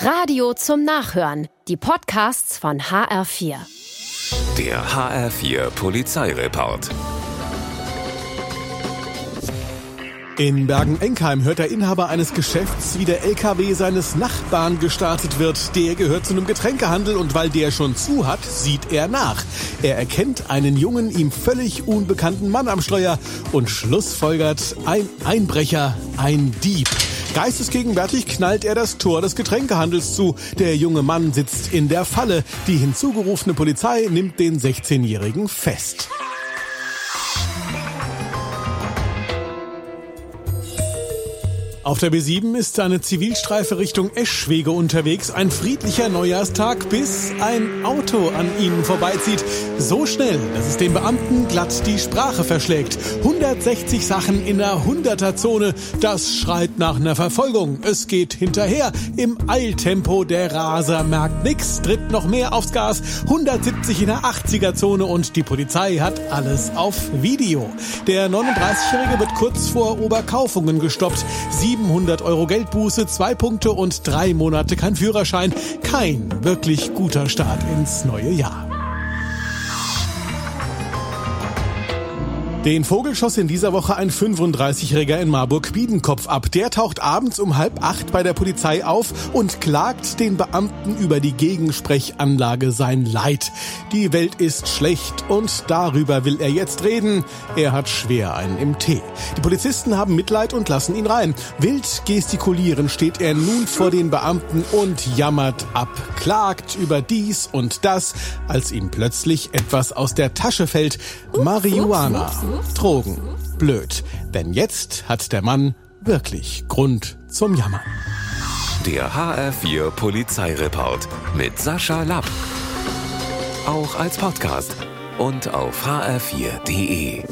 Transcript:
Radio zum Nachhören. Die Podcasts von HR4. Der HR4 Polizeireport. In Bergen-Enkheim hört der Inhaber eines Geschäfts, wie der LKW seines Nachbarn gestartet wird. Der gehört zu einem Getränkehandel und weil der schon zu hat, sieht er nach. Er erkennt einen jungen, ihm völlig unbekannten Mann am Steuer und schlussfolgert, ein Einbrecher, ein Dieb. Geistesgegenwärtig knallt er das Tor des Getränkehandels zu. Der junge Mann sitzt in der Falle. Die hinzugerufene Polizei nimmt den 16-Jährigen fest. Auf der B7 ist eine Zivilstreife Richtung Eschwege unterwegs. Ein friedlicher Neujahrstag, bis ein Auto an ihnen vorbeizieht. So schnell, dass es den Beamten glatt die Sprache verschlägt. 160 Sachen in der 100er-Zone. Das schreit nach einer Verfolgung. Es geht hinterher. Im Eiltempo. Der Raser merkt nix, tritt noch mehr aufs Gas. 170 in der 80er-Zone und die Polizei hat alles auf Video. Der 39-Jährige wird kurz vor Oberkaufungen gestoppt. Sie 700 Euro Geldbuße, zwei Punkte und drei Monate kein Führerschein. Kein wirklich guter Start ins neue Jahr. Den Vogel schoss in dieser Woche ein 35-Jähriger in Marburg-Biedenkopf ab. Der taucht abends um halb acht bei der Polizei auf und klagt den Beamten über die Gegensprechanlage sein Leid. Die Welt ist schlecht und darüber will er jetzt reden. Er hat schwer einen im Tee. Die Polizisten haben Mitleid und lassen ihn rein. Wild gestikulieren steht er nun vor den Beamten und jammert ab, klagt über dies und das, als ihm plötzlich etwas aus der Tasche fällt. Marihuana. Drogen. Blöd. Denn jetzt hat der Mann wirklich Grund zum Jammern. Der HR4 Polizeireport mit Sascha Lapp. Auch als Podcast und auf hr4.de.